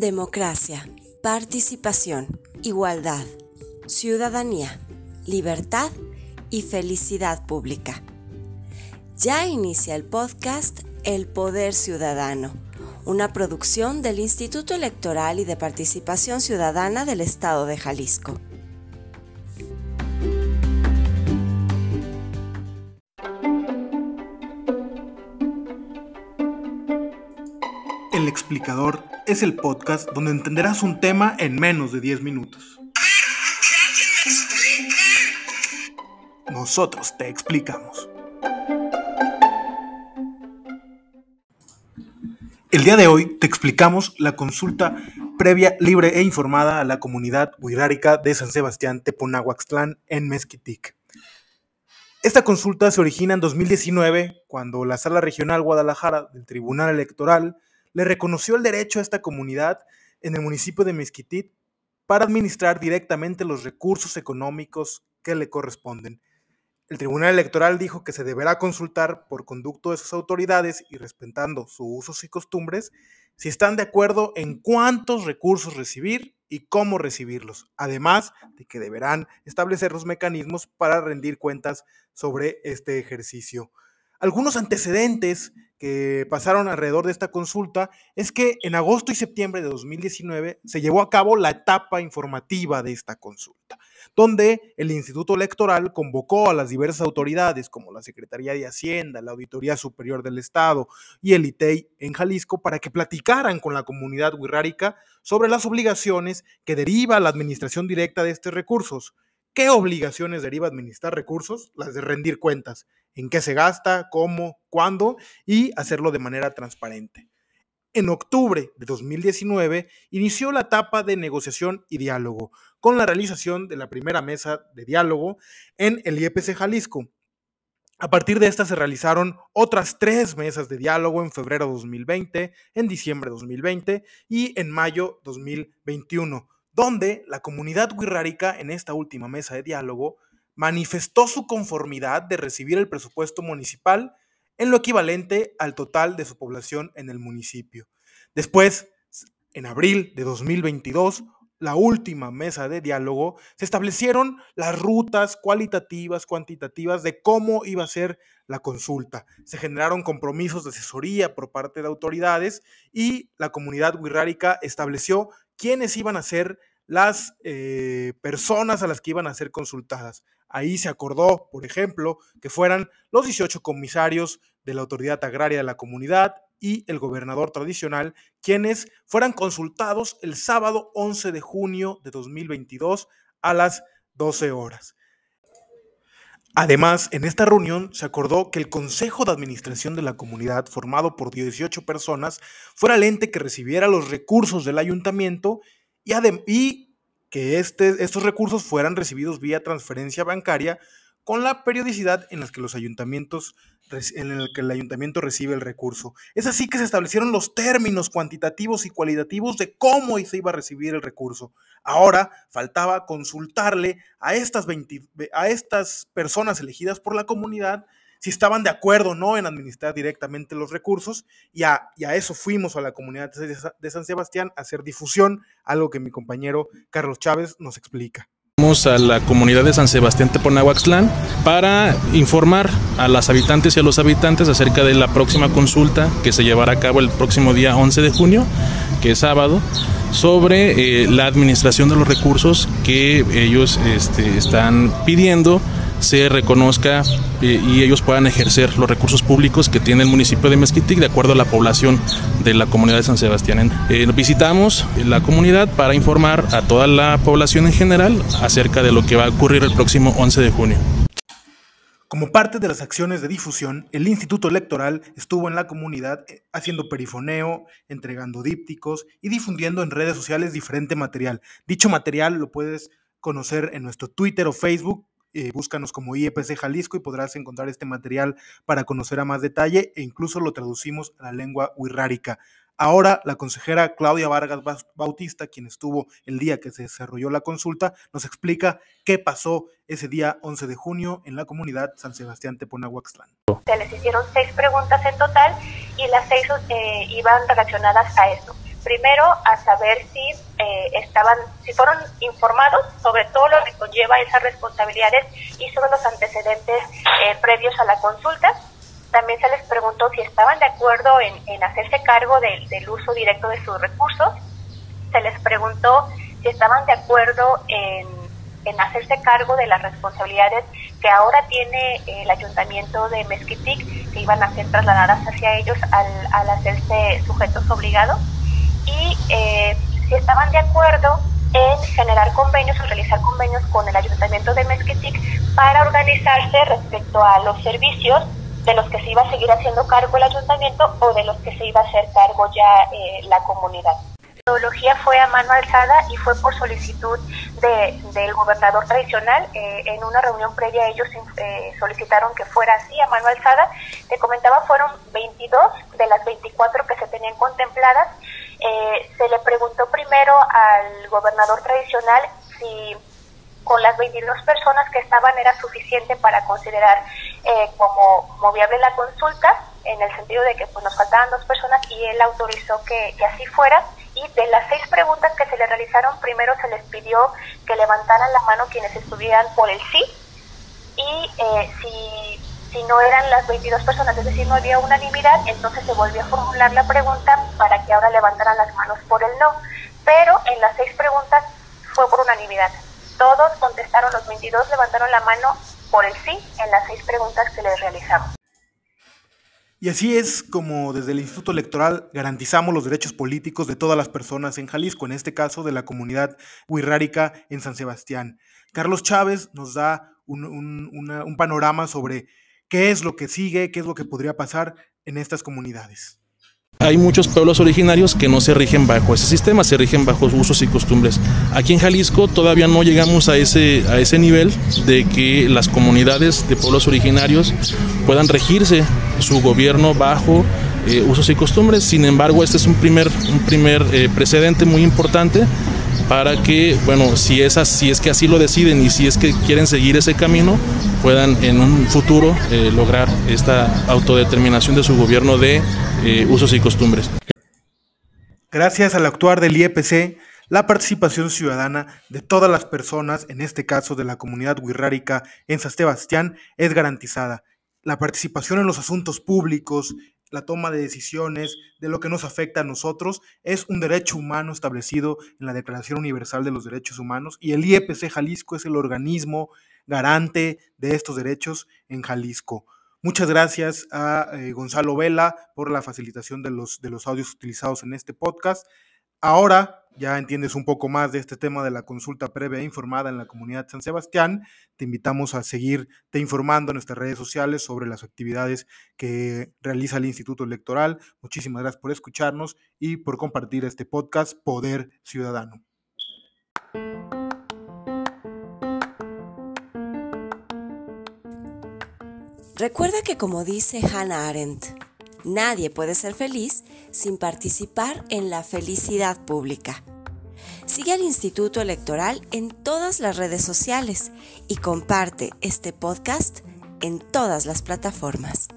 Democracia, participación, igualdad, ciudadanía, libertad y felicidad pública. Ya inicia el podcast El Poder Ciudadano, una producción del Instituto Electoral y de Participación Ciudadana del Estado de Jalisco. El explicador es el podcast donde entenderás un tema en menos de 10 minutos. Nosotros te explicamos. El día de hoy te explicamos la consulta previa, libre e informada a la comunidad huirárica de San Sebastián Teponahuaxtlán en Mezquitic. Esta consulta se origina en 2019 cuando la Sala Regional Guadalajara del Tribunal Electoral le reconoció el derecho a esta comunidad en el municipio de Mezquitit para administrar directamente los recursos económicos que le corresponden. El Tribunal Electoral dijo que se deberá consultar por conducto de sus autoridades y respetando sus usos y costumbres si están de acuerdo en cuántos recursos recibir y cómo recibirlos, además de que deberán establecer los mecanismos para rendir cuentas sobre este ejercicio. Algunos antecedentes que pasaron alrededor de esta consulta es que en agosto y septiembre de 2019 se llevó a cabo la etapa informativa de esta consulta, donde el Instituto Electoral convocó a las diversas autoridades como la Secretaría de Hacienda, la Auditoría Superior del Estado y el ITEI en Jalisco para que platicaran con la comunidad wixárika sobre las obligaciones que deriva la administración directa de estos recursos. ¿Qué obligaciones deriva administrar recursos? Las de rendir cuentas en qué se gasta, cómo, cuándo y hacerlo de manera transparente. En octubre de 2019 inició la etapa de negociación y diálogo con la realización de la primera mesa de diálogo en el IEPC Jalisco. A partir de esta se realizaron otras tres mesas de diálogo en febrero de 2020, en diciembre de 2020 y en mayo 2021, donde la comunidad wixárika en esta última mesa de diálogo manifestó su conformidad de recibir el presupuesto municipal en lo equivalente al total de su población en el municipio. Después, en abril de 2022, la última mesa de diálogo, se establecieron las rutas cualitativas, cuantitativas de cómo iba a ser la consulta. Se generaron compromisos de asesoría por parte de autoridades y la comunidad wixárika estableció quiénes iban a ser las eh, personas a las que iban a ser consultadas. Ahí se acordó, por ejemplo, que fueran los 18 comisarios de la autoridad agraria de la comunidad y el gobernador tradicional, quienes fueran consultados el sábado 11 de junio de 2022 a las 12 horas. Además, en esta reunión se acordó que el Consejo de Administración de la Comunidad, formado por 18 personas, fuera el ente que recibiera los recursos del ayuntamiento y, que este, estos recursos fueran recibidos vía transferencia bancaria con la periodicidad en la que los ayuntamientos en el que el ayuntamiento recibe el recurso. Es así que se establecieron los términos cuantitativos y cualitativos de cómo se iba a recibir el recurso. Ahora faltaba consultarle a estas, a estas personas elegidas por la comunidad si estaban de acuerdo o no en administrar directamente los recursos y a, eso fuimos a la comunidad de San Sebastián a hacer difusión, algo que mi compañero Carlos Chávez nos explica. A la comunidad de San Sebastián Teponahuaxtlán para informar a las habitantes y a los habitantes acerca de la próxima consulta que se llevará a cabo el próximo día 11 de junio, que es sábado, sobre eh, la administración de los recursos que ellos este, están pidiendo se reconozca eh, y ellos puedan ejercer los recursos públicos que tiene el municipio de Mezquitic de acuerdo a la población de la comunidad de San Sebastián. Eh, visitamos la comunidad para informar a toda la población en general acerca de lo que va a ocurrir el próximo 11 de junio. Como parte de las acciones de difusión, el Instituto Electoral estuvo en la comunidad eh, haciendo perifoneo, entregando dípticos y difundiendo en redes sociales diferente material. Dicho material lo puedes conocer en nuestro Twitter o Facebook eh, búscanos como IEPC Jalisco y podrás encontrar este material para conocer a más detalle e incluso lo traducimos a la lengua wixárika. Ahora, la consejera Claudia Vargas Bautista, quien estuvo el día que se desarrolló la consulta, nos explica qué pasó ese día 11 de junio en la comunidad San Sebastián Teponahuaxtlán. Se les hicieron seis preguntas en total y las seis eh, iban relacionadas a esto primero a saber si eh, estaban, si fueron informados sobre todo lo que conlleva esas responsabilidades y sobre los antecedentes eh, previos a la consulta. También se les preguntó si estaban de acuerdo en, hacerse cargo del uso directo de sus recursos. Se les preguntó si estaban de acuerdo en, hacerse cargo de las responsabilidades que ahora tiene el ayuntamiento de Mezquitic, que iban a ser trasladadas hacia ellos al, al hacerse sujetos obligados y eh, si estaban de acuerdo en generar convenios o realizar convenios con el Ayuntamiento de Mezquitic para organizarse respecto a los servicios de los que se iba a seguir haciendo cargo el ayuntamiento o de los que se iba a hacer cargo ya eh, la comunidad. La metodología fue a mano alzada y fue por solicitud de, del gobernador tradicional. Eh, en una reunión previa ellos solicitaron que fuera así, a mano alzada. Te comentaba, fueron 22 de las 24 que se tenían contempladas eh, se le preguntó primero al gobernador tradicional si con las 22 personas que estaban era suficiente para considerar eh, como, viable la consulta, en el sentido de que pues, nos faltaban dos personas y él autorizó que, así fuera. Y de las seis preguntas que se le realizaron, primero se les pidió que levantaran la mano quienes estuvieran por el sí y eh, si si no eran las 22 personas, es decir, no había unanimidad, entonces se volvió a formular la pregunta para que ahora levantaran las manos por el no. Pero en las seis preguntas fue por unanimidad. Todos contestaron, los 22 levantaron la mano por el sí en las seis preguntas que les realizamos. Y así es como desde el Instituto Electoral garantizamos los derechos políticos de todas las personas en Jalisco, en este caso de la comunidad huirrárica en San Sebastián. Carlos Chávez nos da un, un panorama sobre qué es lo que sigue, qué es lo que podría pasar en estas comunidades. Hay muchos pueblos originarios que no se rigen bajo ese sistema, se rigen bajo usos y costumbres. Aquí en Jalisco todavía no llegamos a ese, a ese nivel de que las comunidades de pueblos originarios puedan regirse su gobierno bajo eh, usos y costumbres. Sin embargo, este es un primer, un primer eh, precedente muy importante para que, bueno, si es, si es que así lo deciden y si es que quieren seguir ese camino, puedan en un futuro eh, lograr esta autodeterminación de su gobierno de eh, usos y costumbres. Gracias al actuar del IEPC, la participación ciudadana de todas las personas, en este caso de la comunidad wixárika en San Sebastián, es garantizada. La participación en los asuntos públicos, la toma de decisiones de lo que nos afecta a nosotros es un derecho humano establecido en la Declaración Universal de los Derechos Humanos y el IEPC Jalisco es el organismo garante de estos derechos en Jalisco. Muchas gracias a eh, Gonzalo Vela por la facilitación de los, de los audios utilizados en este podcast. Ahora ya entiendes un poco más de este tema de la consulta previa e informada en la comunidad San Sebastián. Te invitamos a seguirte informando en nuestras redes sociales sobre las actividades que realiza el Instituto Electoral. Muchísimas gracias por escucharnos y por compartir este podcast Poder Ciudadano. Recuerda que como dice Hannah Arendt, Nadie puede ser feliz sin participar en la felicidad pública. Sigue al Instituto Electoral en todas las redes sociales y comparte este podcast en todas las plataformas.